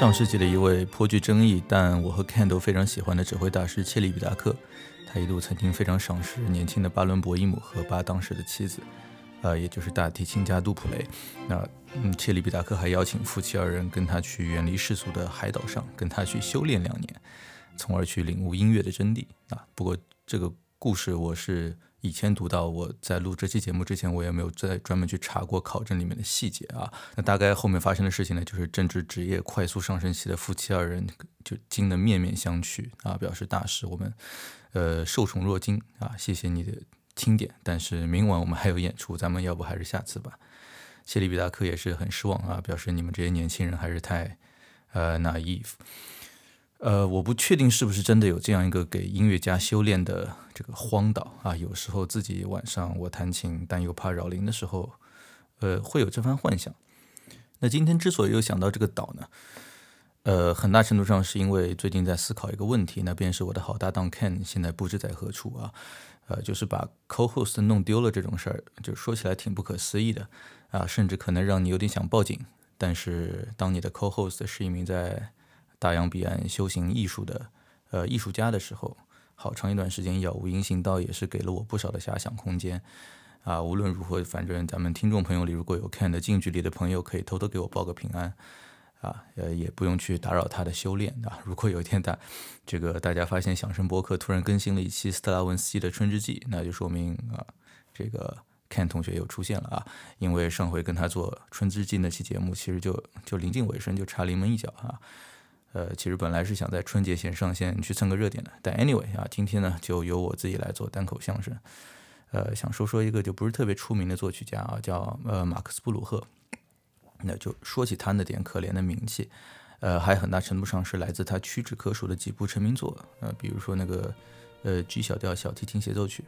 上世纪的一位颇具争议，但我和 Ken 都非常喜欢的指挥大师切利比达克，他一度曾经非常赏识年轻的巴伦博伊姆和巴当时的妻子，呃，也就是大提琴家杜普雷。那嗯，切利比达克还邀请夫妻二人跟他去远离世俗的海岛上，跟他去修炼两年，从而去领悟音乐的真谛啊。不过这个故事我是。以前读到，我在录这期节目之前，我也没有再专门去查过考证里面的细节啊。那大概后面发生的事情呢，就是正值职业快速上升期的夫妻二人就惊得面面相觑啊，表示大师我们呃受宠若惊啊，谢谢你的钦点，但是明晚我们还有演出，咱们要不还是下次吧。谢里比达克也是很失望啊，表示你们这些年轻人还是太呃 naive。呃，我不确定是不是真的有这样一个给音乐家修炼的这个荒岛啊。有时候自己晚上我弹琴，但又怕扰邻的时候，呃，会有这番幻想。那今天之所以又想到这个岛呢，呃，很大程度上是因为最近在思考一个问题，那便是我的好搭档 Ken 现在不知在何处啊。呃，就是把 co-host 弄丢了这种事儿，就说起来挺不可思议的啊，甚至可能让你有点想报警。但是当你的 co-host 是一名在大洋彼岸修行艺术的，呃，艺术家的时候，好长一段时间杳无音信，倒也是给了我不少的遐想空间。啊，无论如何，反正咱们听众朋友里如果有看的近距离的朋友，可以偷偷给我报个平安。啊，呃，也不用去打扰他的修炼啊。如果有一天大这个大家发现响声博客突然更新了一期斯特拉文斯基的《春之祭》，那就说明啊，这个 Ken 同学又出现了啊。因为上回跟他做《春之祭》那期节目，其实就就临近尾声，就差临门一脚啊。呃，其实本来是想在春节前上线去蹭个热点的，但 anyway 啊，今天呢就由我自己来做单口相声。呃，想说说一个就不是特别出名的作曲家啊，叫呃马克思布鲁赫。那就说起他那点可怜的名气，呃，还很大程度上是来自他屈指可数的几部成名作，呃，比如说那个呃 G 小调小提琴协奏曲。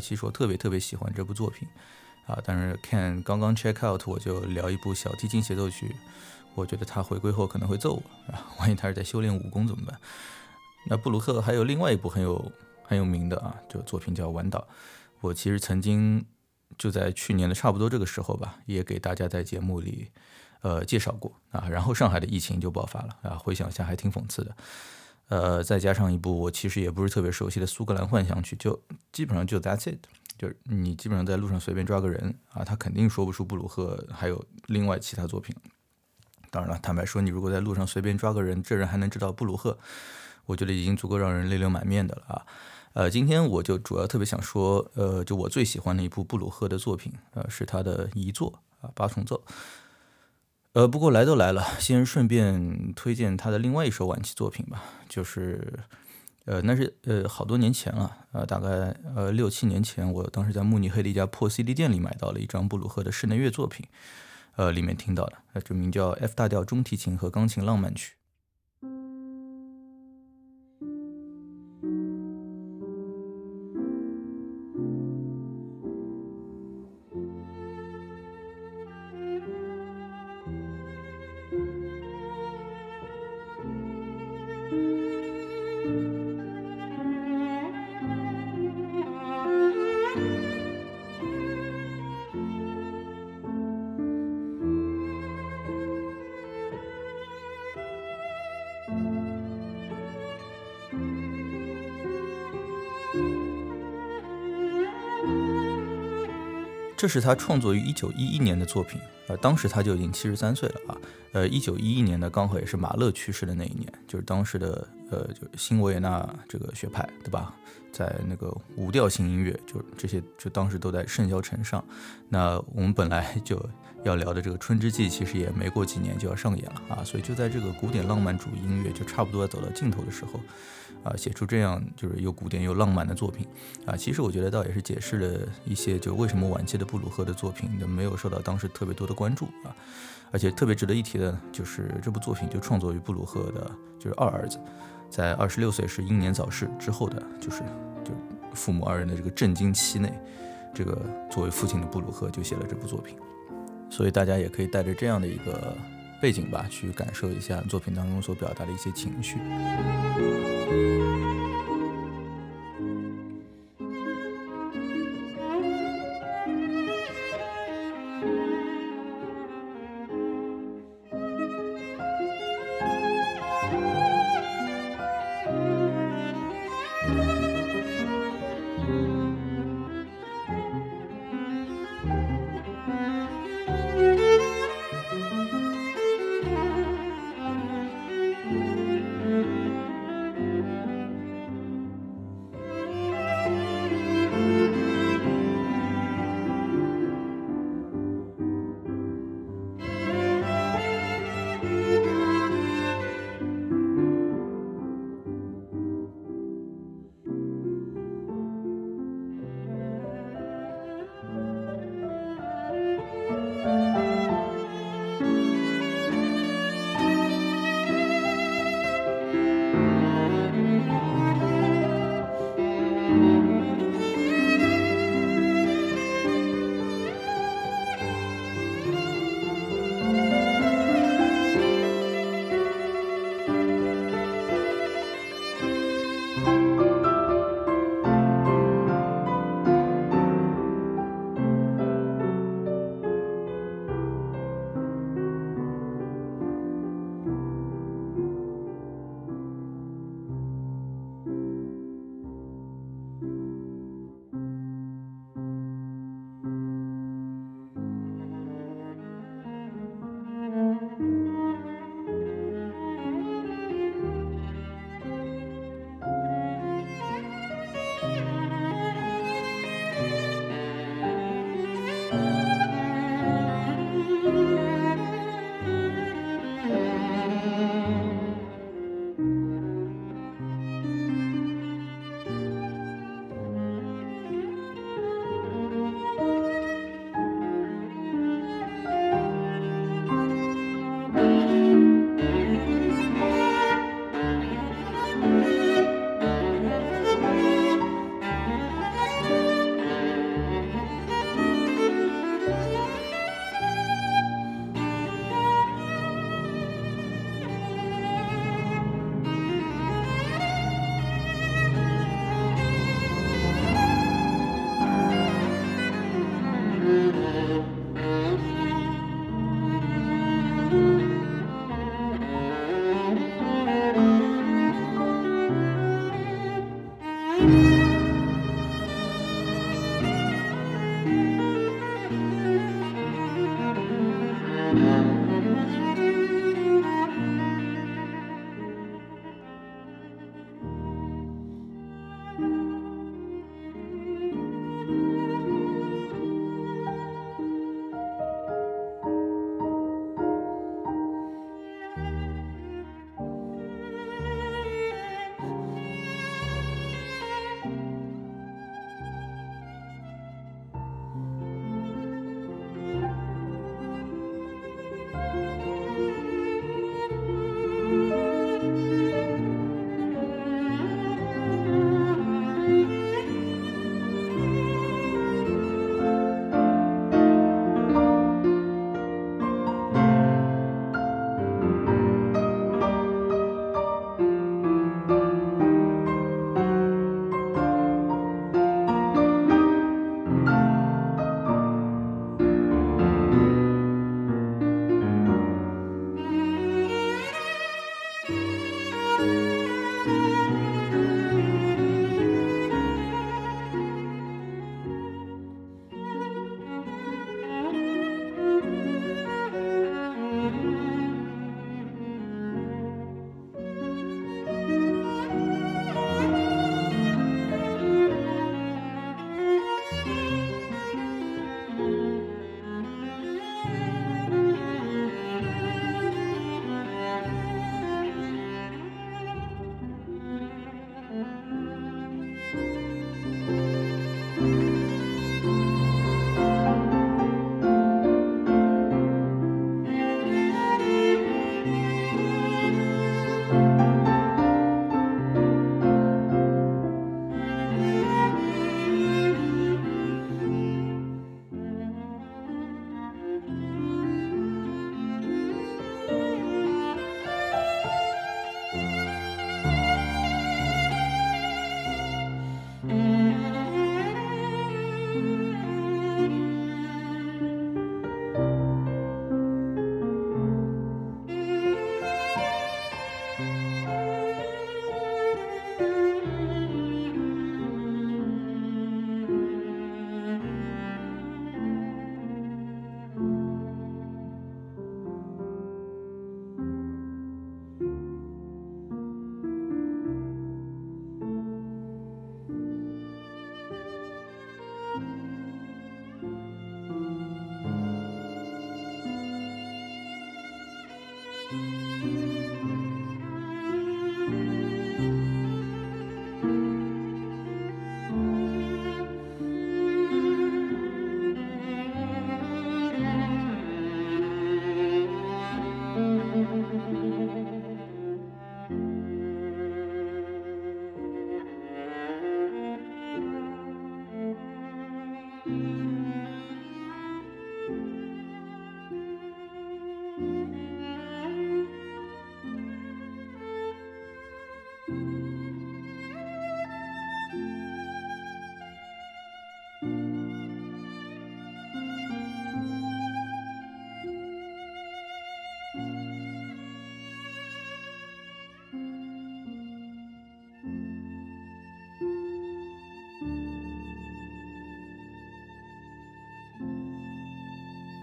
其实我特别特别喜欢这部作品，啊，但是看刚刚 check out 我就聊一部小提琴协奏曲，我觉得他回归后可能会揍我啊，万一他是在修炼武功怎么办？那布鲁克还有另外一部很有很有名的啊，就作品叫《晚岛》，我其实曾经就在去年的差不多这个时候吧，也给大家在节目里呃介绍过啊，然后上海的疫情就爆发了啊，回想一下还挺讽刺的。呃，再加上一部我其实也不是特别熟悉的《苏格兰幻想曲》，就基本上就 That's it，就是你基本上在路上随便抓个人啊，他肯定说不出布鲁赫还有另外其他作品。当然了，坦白说，你如果在路上随便抓个人，这人还能知道布鲁赫，我觉得已经足够让人泪流满面的了啊。呃，今天我就主要特别想说，呃，就我最喜欢的一部布鲁赫的作品，呃，是他的遗作啊，八重奏。呃，不过来都来了，先顺便推荐他的另外一首晚期作品吧，就是，呃，那是呃好多年前了，呃，大概呃六七年前，我当时在慕尼黑的一家破 CD 店里买到了一张布鲁赫的室内乐作品，呃，里面听到的，呃，这名叫 F 大调中提琴和钢琴浪漫曲。这是他创作于一九一一年的作品，呃，当时他就已经七十三岁了啊，呃，一九一一年呢，刚好也是马勒去世的那一年，就是当时的呃，就新维也纳这个学派，对吧？在那个无调性音乐，就这些，就当时都在盛嚣尘上。那我们本来 就要聊的这个《春之祭》，其实也没过几年就要上演了啊，所以就在这个古典浪漫主义音乐就差不多要走到尽头的时候。啊，写出这样就是又古典又浪漫的作品，啊，其实我觉得倒也是解释了一些，就为什么晚期的布鲁赫的作品没有受到当时特别多的关注啊，而且特别值得一提的就是这部作品就创作于布鲁赫的，就是二儿子，在二十六岁时英年早逝之后的，就是就父母二人的这个震惊期内，这个作为父亲的布鲁赫就写了这部作品。所以大家也可以带着这样的一个背景吧，去感受一下作品当中所表达的一些情绪。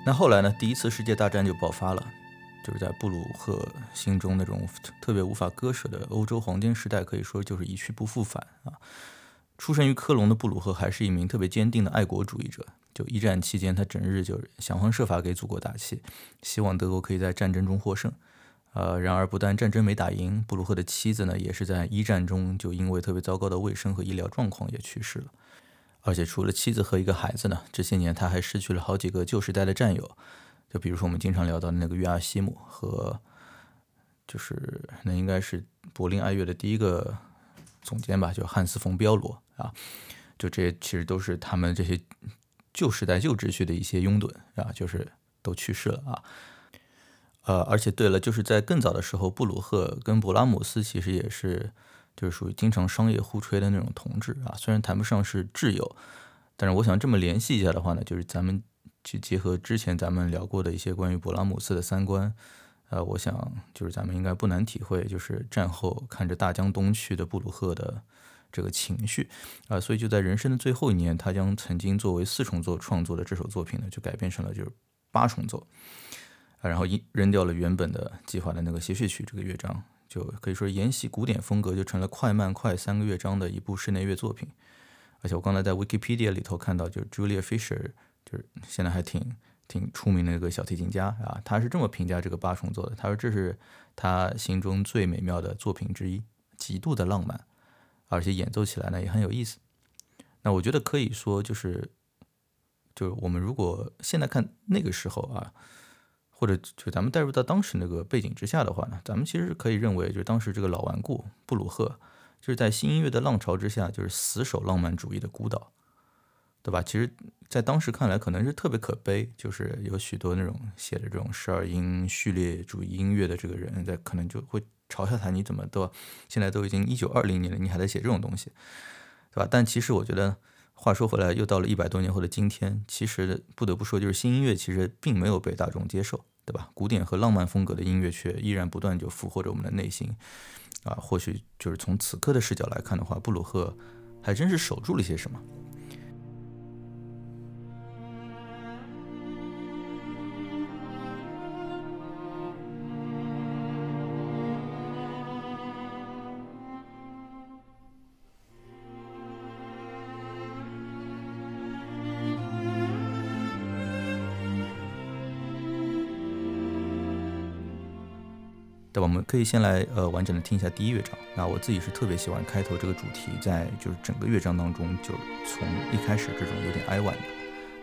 那后来呢，第一次世界大战就爆发了，就是在布鲁赫心中那种特别无法割舍的欧洲黄金时代，可以说就是一去不复返啊。出生于科隆的布鲁赫还是一名特别坚定的爱国主义者。就一战期间，他整日就想方设法给祖国打气，希望德国可以在战争中获胜。呃，然而不但战争没打赢，布鲁赫的妻子呢，也是在一战中就因为特别糟糕的卫生和医疗状况也去世了。而且除了妻子和一个孩子呢，这些年他还失去了好几个旧时代的战友，就比如说我们经常聊到的那个约阿希姆和，就是那应该是柏林爱乐的第一个总监吧，就汉斯冯彪罗啊，就这些其实都是他们这些。旧时代、旧秩序的一些拥趸啊，就是都去世了啊。呃，而且对了，就是在更早的时候，布鲁赫跟勃拉姆斯其实也是，就是属于经常商业互吹的那种同志啊。虽然谈不上是挚友，但是我想这么联系一下的话呢，就是咱们去结合之前咱们聊过的一些关于勃拉姆斯的三观，呃，我想就是咱们应该不难体会，就是战后看着大江东去的布鲁赫的。这个情绪啊，所以就在人生的最后一年，他将曾经作为四重奏创作的这首作品呢，就改编成了就是八重奏啊，然后一扔掉了原本的计划的那个协谑曲这个乐章，就可以说沿袭古典风格，就成了快慢快三个乐章的一部室内乐作品。而且我刚才在 Wikipedia 里头看到，就是 Julia Fisher，就是现在还挺挺出名的一个小提琴家啊，他是这么评价这个八重奏的，他说这是他心中最美妙的作品之一，极度的浪漫。而且演奏起来呢也很有意思。那我觉得可以说就是，就是我们如果现在看那个时候啊，或者就咱们带入到当时那个背景之下的话呢，咱们其实可以认为，就是当时这个老顽固布鲁赫，就是在新音乐的浪潮之下，就是死守浪漫主义的孤岛，对吧？其实，在当时看来，可能是特别可悲，就是有许多那种写的这种十二音序列主义音乐的这个人，在可能就会。嘲笑他，你怎么都现在都已经一九二零年了，你还在写这种东西，对吧？但其实我觉得，话说回来，又到了一百多年后的今天，其实不得不说，就是新音乐其实并没有被大众接受，对吧？古典和浪漫风格的音乐却依然不断就俘获着我们的内心，啊，或许就是从此刻的视角来看的话，布鲁赫还真是守住了些什么。对吧？我们可以先来呃完整的听一下第一乐章。那我自己是特别喜欢开头这个主题，在就是整个乐章当中，就从一开始这种有点哀婉的，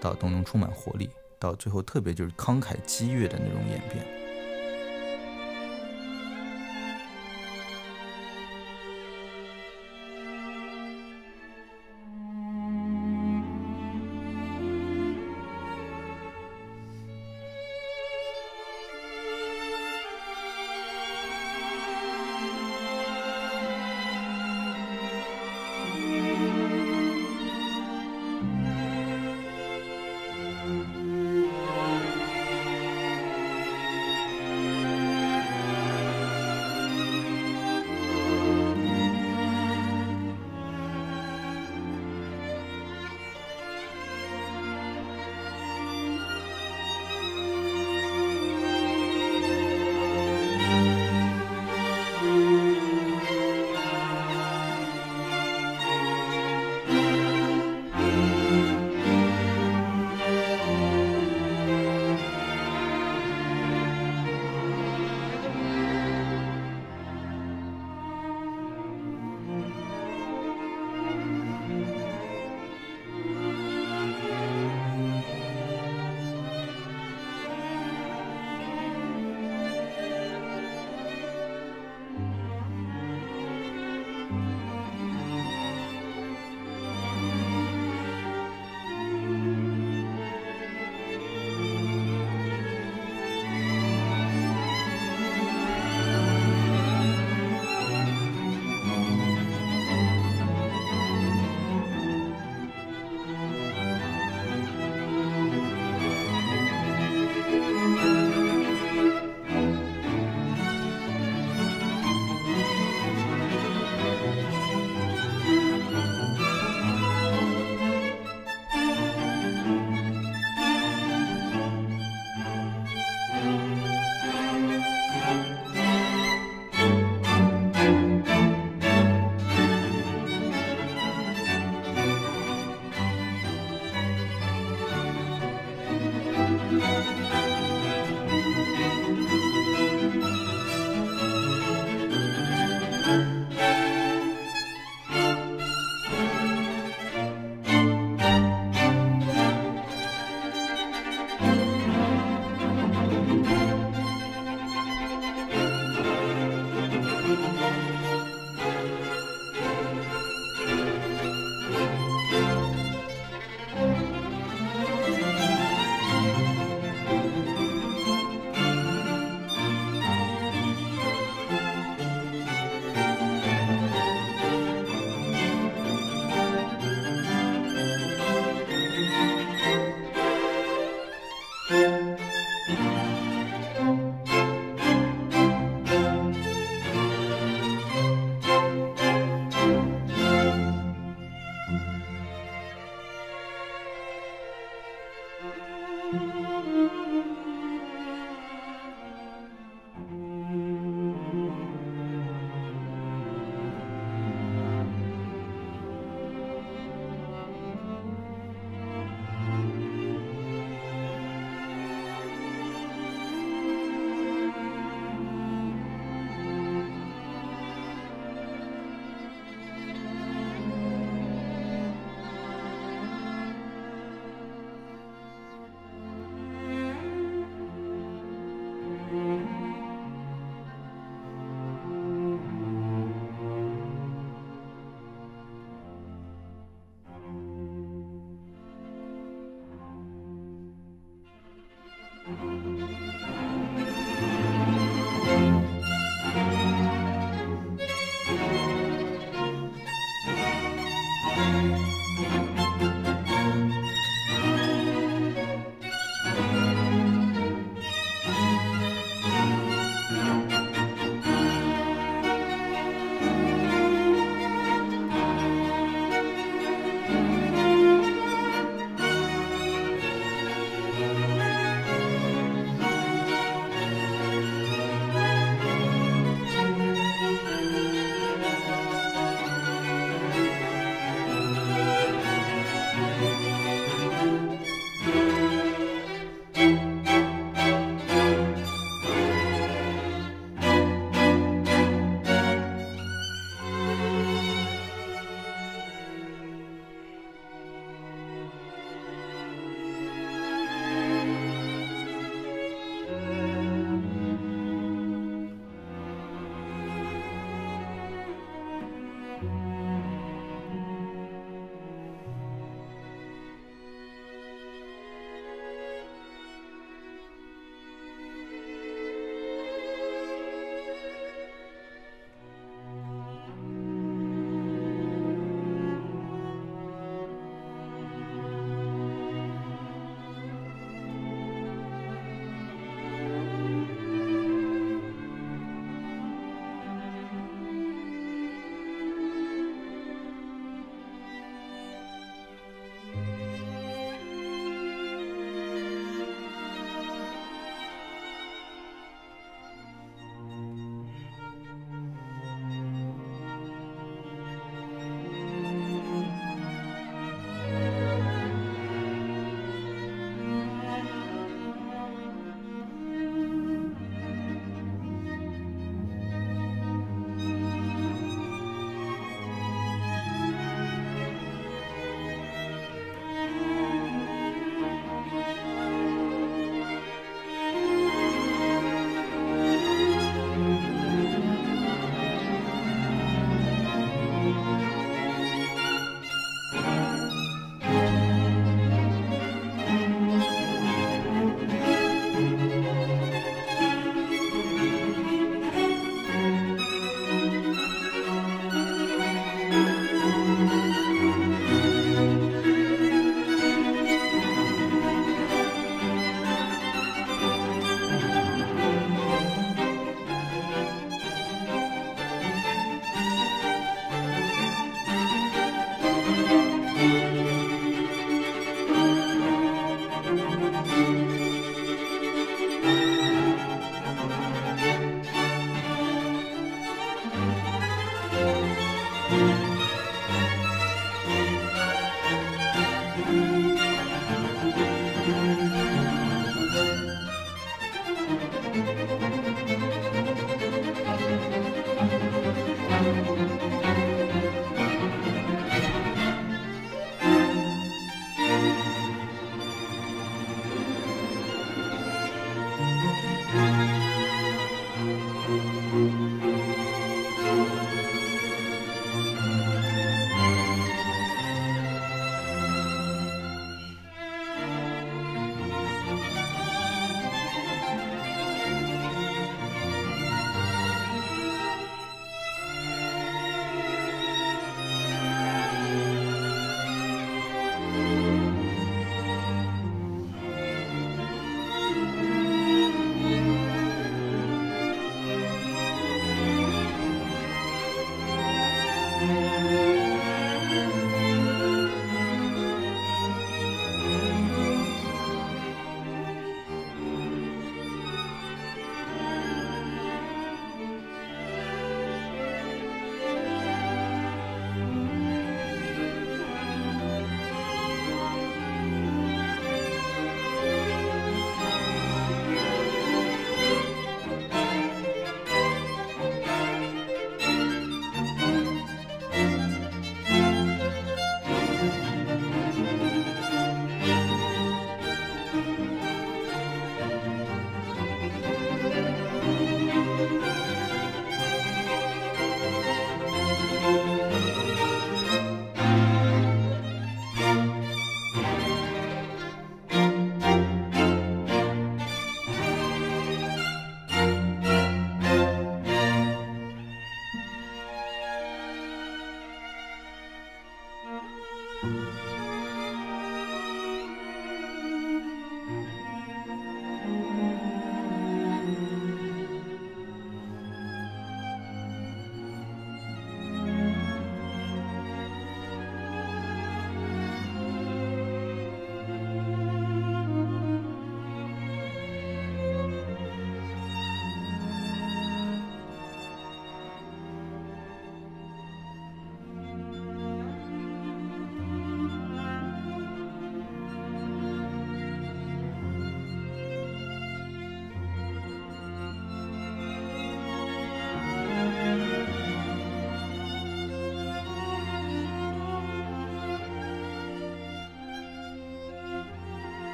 到当中充满活力，到最后特别就是慷慨激越的那种演变。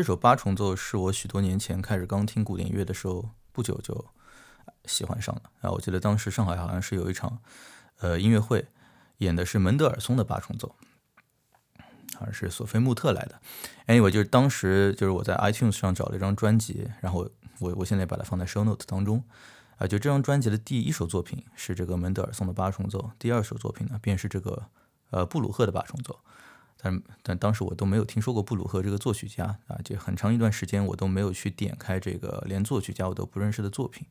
这首八重奏是我许多年前开始刚听古典乐的时候不久就喜欢上了啊。我记得当时上海好像是有一场呃音乐会，演的是门德尔松的八重奏，好像是索菲穆特来的。Anyway，就是当时就是我在 iTunes 上找了一张专辑，然后我我现在把它放在 Show Note 当中。啊，就这张专辑的第一首作品是这个门德尔松的八重奏，第二首作品呢便是这个呃布鲁赫的八重奏，但但当时我都没有听说过布鲁赫这个作曲家啊，就很长一段时间我都没有去点开这个连作曲家我都不认识的作品，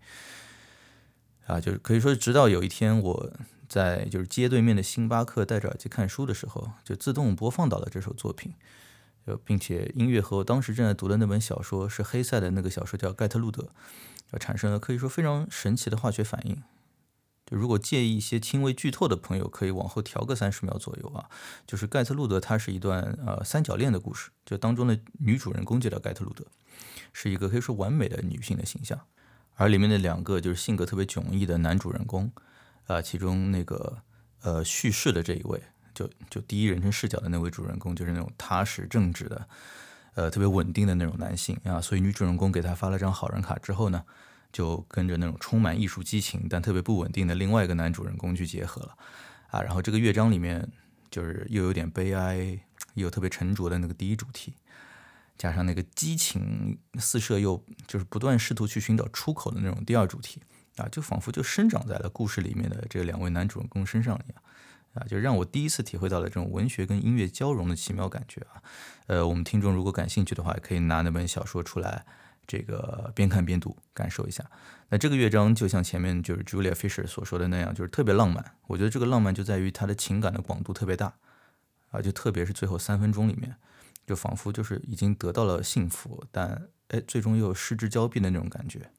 啊，就是可以说直到有一天我在就是街对面的星巴克戴着耳机看书的时候，就自动播放到了这首作品，就并且音乐和我当时正在读的那本小说是黑塞的那个小说叫盖特路德。要产生了可以说非常神奇的化学反应。就如果介意一些轻微剧透的朋友，可以往后调个三十秒左右啊。就是盖特路德，它是一段呃三角恋的故事。就当中的女主人公就叫盖特路德，是一个可以说完美的女性的形象。而里面的两个就是性格特别迥异的男主人公，啊，其中那个呃叙事的这一位，就就第一人称视角的那位主人公，就是那种踏实正直的。呃，特别稳定的那种男性啊，所以女主人公给他发了张好人卡之后呢，就跟着那种充满艺术激情但特别不稳定的另外一个男主人公去结合了啊。然后这个乐章里面就是又有点悲哀，又特别沉着的那个第一主题，加上那个激情四射又就是不断试图去寻找出口的那种第二主题啊，就仿佛就生长在了故事里面的这两位男主人公身上一样。啊，就让我第一次体会到了这种文学跟音乐交融的奇妙感觉啊！呃，我们听众如果感兴趣的话，可以拿那本小说出来，这个边看边读，感受一下。那这个乐章就像前面就是 Julia Fisher 所说的那样，就是特别浪漫。我觉得这个浪漫就在于它的情感的广度特别大啊，就特别是最后三分钟里面，就仿佛就是已经得到了幸福，但哎，最终又失之交臂的那种感觉。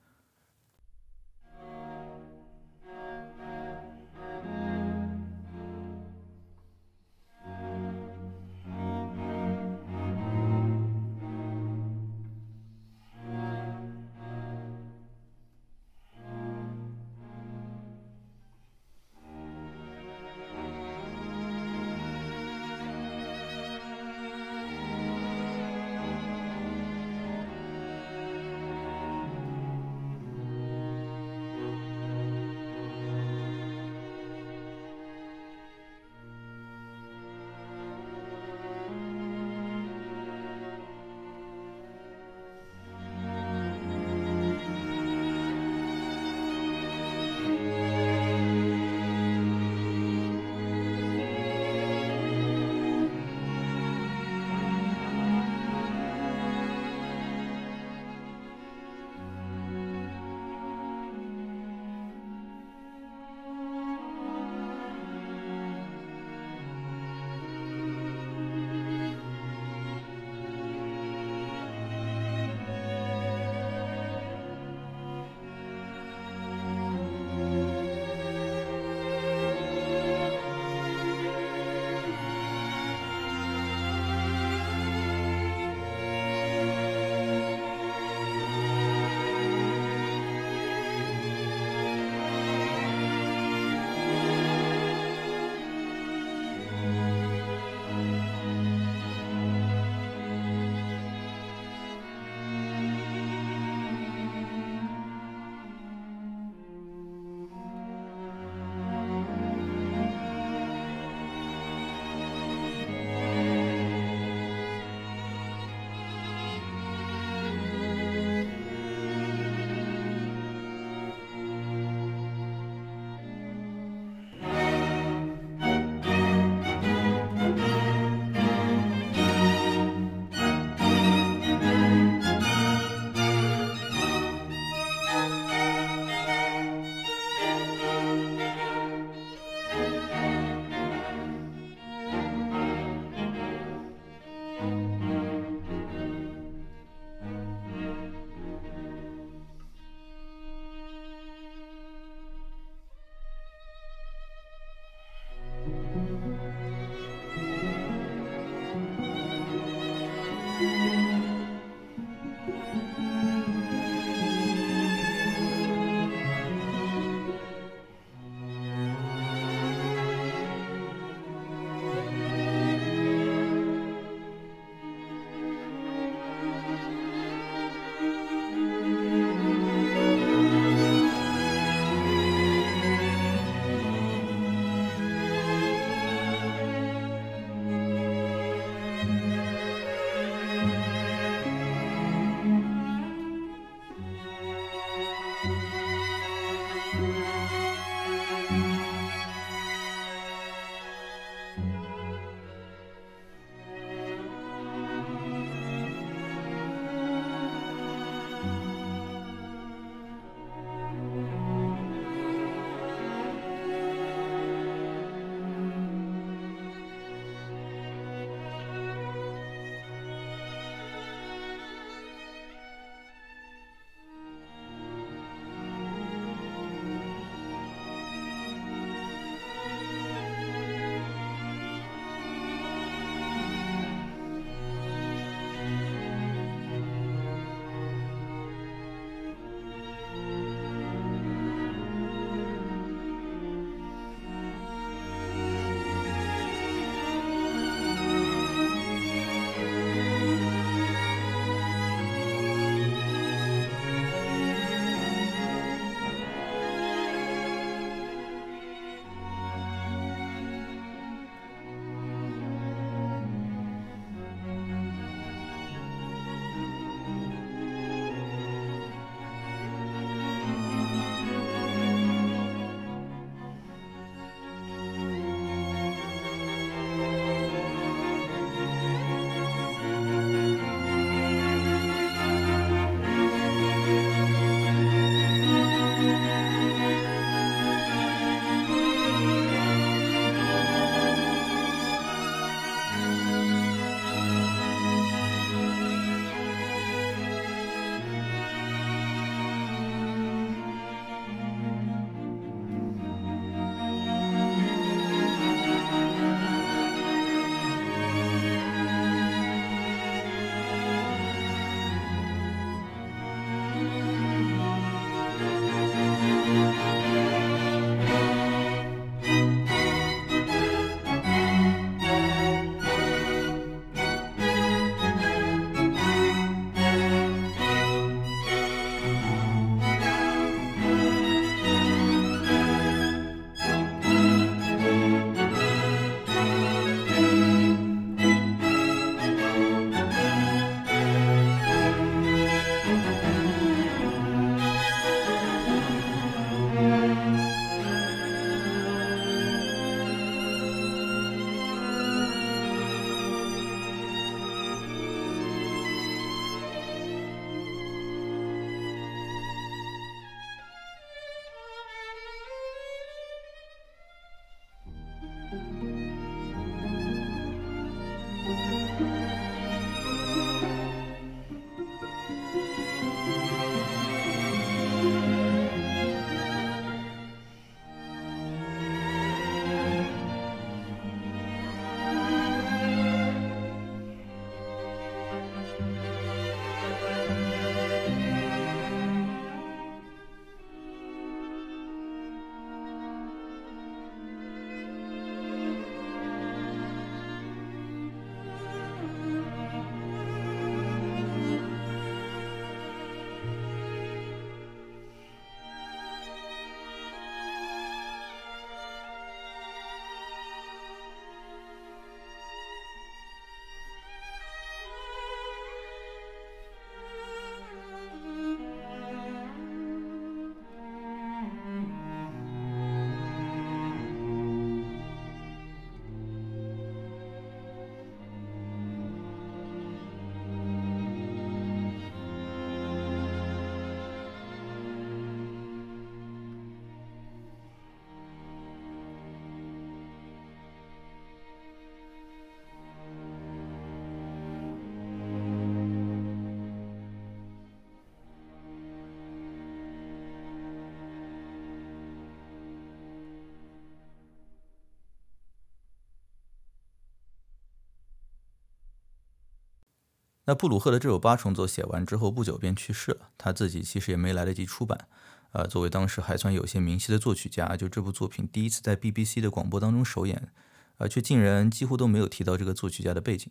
那布鲁赫的这首八重奏写完之后不久便去世了，他自己其实也没来得及出版。呃，作为当时还算有些名气的作曲家，就这部作品第一次在 BBC 的广播当中首演，呃，却竟然几乎都没有提到这个作曲家的背景，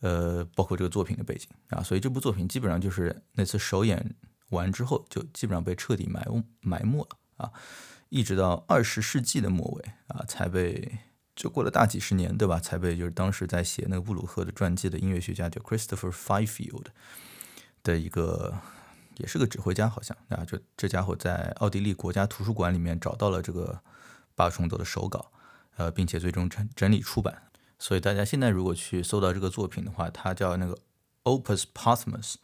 呃，包括这个作品的背景啊，所以这部作品基本上就是那次首演完之后，就基本上被彻底埋埋没了啊，一直到二十世纪的末尾啊，才被就过了大几十年，对吧？才被就是当时在写那个布鲁赫的传记的音乐学家叫 Christopher Fifield 的一个。也是个指挥家，好像啊，就这家伙在奥地利国家图书馆里面找到了这个八重奏的手稿，呃，并且最终整整理出版。所以大家现在如果去搜到这个作品的话，它叫那个 Opus Posthumous，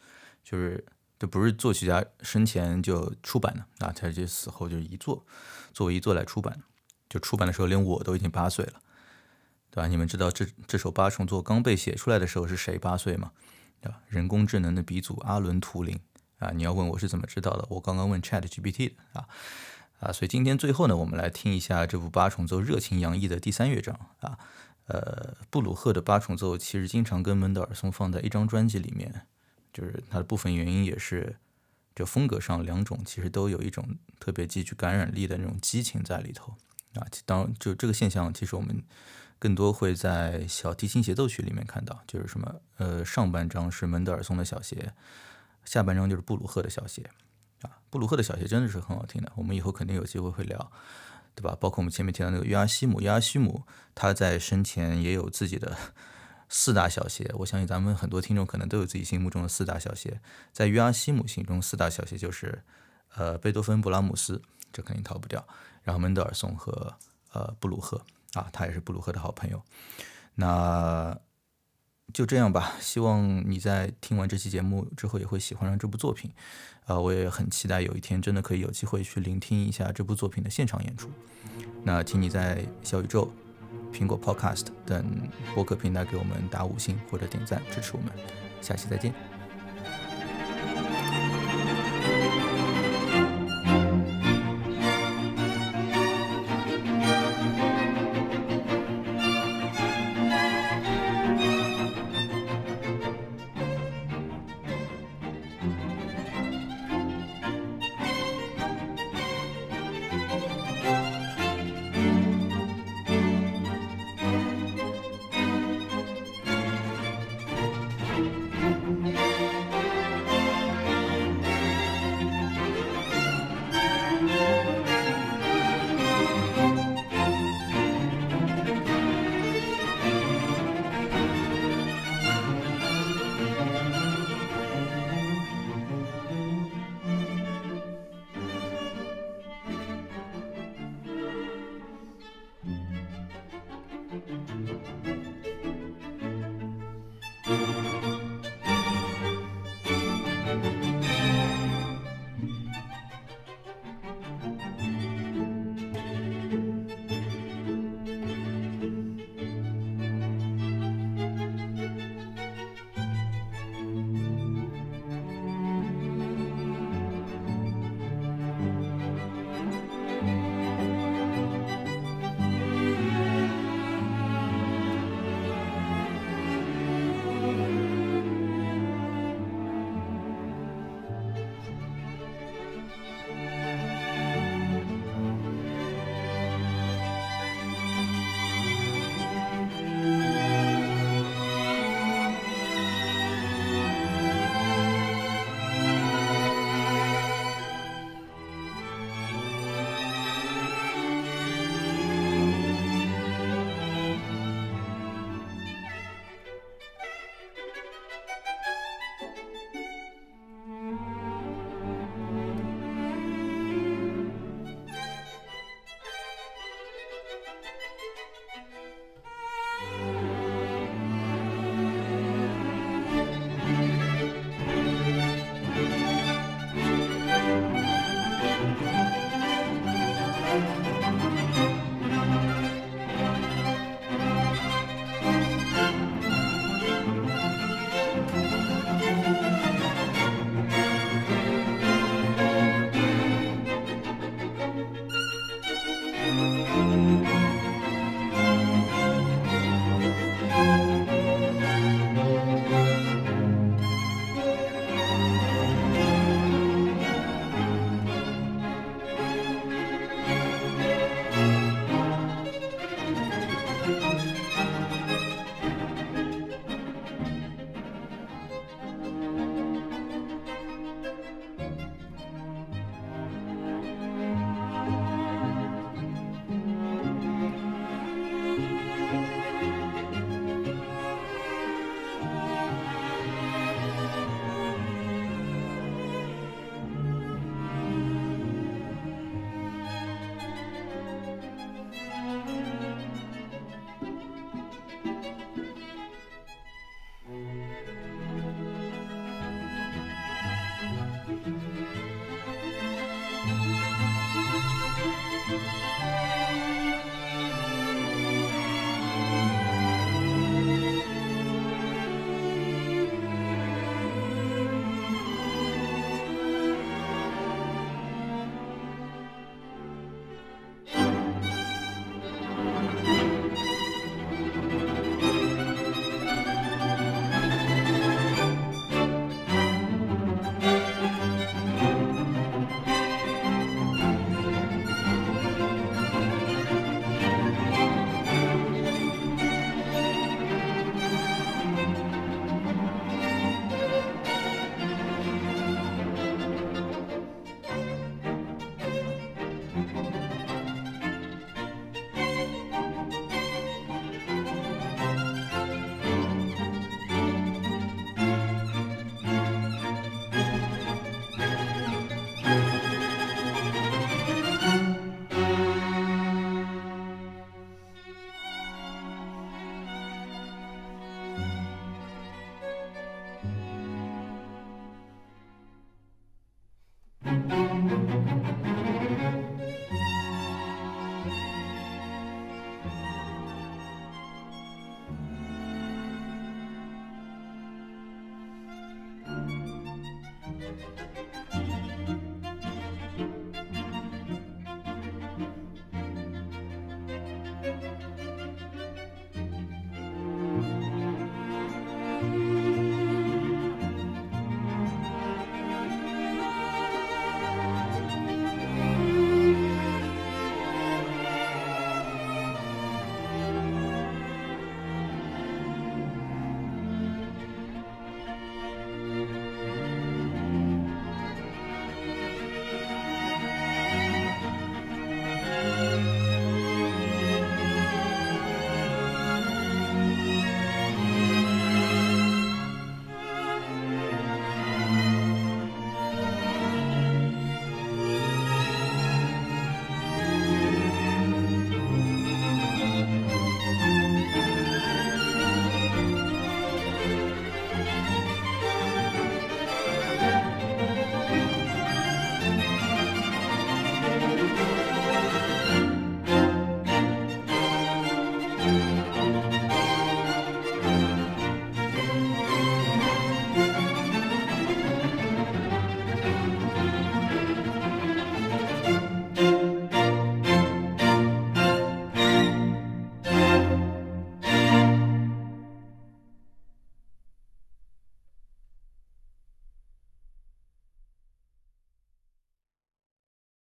就是这不是作曲家生前就出版的啊，他就死后就是遗作，作为遗作来出版。就出版的时候，连我都已经八岁了，对吧？你们知道这这首八重奏刚被写出来的时候是谁八岁吗？对吧？人工智能的鼻祖阿伦图灵。啊，你要问我是怎么知道的？我刚刚问 Chat GPT 的啊啊，所以今天最后呢，我们来听一下这部八重奏热情洋溢的第三乐章啊。呃，布鲁赫的八重奏其实经常跟门德尔松放在一张专辑里面，就是它的部分原因也是就风格上两种其实都有一种特别极具感染力的那种激情在里头啊。当就这个现象，其实我们更多会在小提琴协奏曲里面看到，就是什么呃，上半章是门德尔松的小协。下半章就是布鲁赫的小协，啊，布鲁赫的小协真的是很好听的，我们以后肯定有机会会聊，对吧？包括我们前面提到那个约阿希姆，约阿希姆他在生前也有自己的 四大小协，我相信咱们很多听众可能都有自己心目中的四大小协，在约阿希姆心中四大小协就是呃贝多芬、布拉姆斯，这肯定逃不掉，然后门德尔松和呃布鲁赫，啊，他也是布鲁赫的好朋友，那。就这样吧，希望你在听完这期节目之后也会喜欢上这部作品，啊，我也很期待有一天真的可以有机会去聆听一下这部作品的现场演出。那请你在小宇宙、苹果 Podcast 等播客平台给我们打五星或者点赞支持我们，下期再见。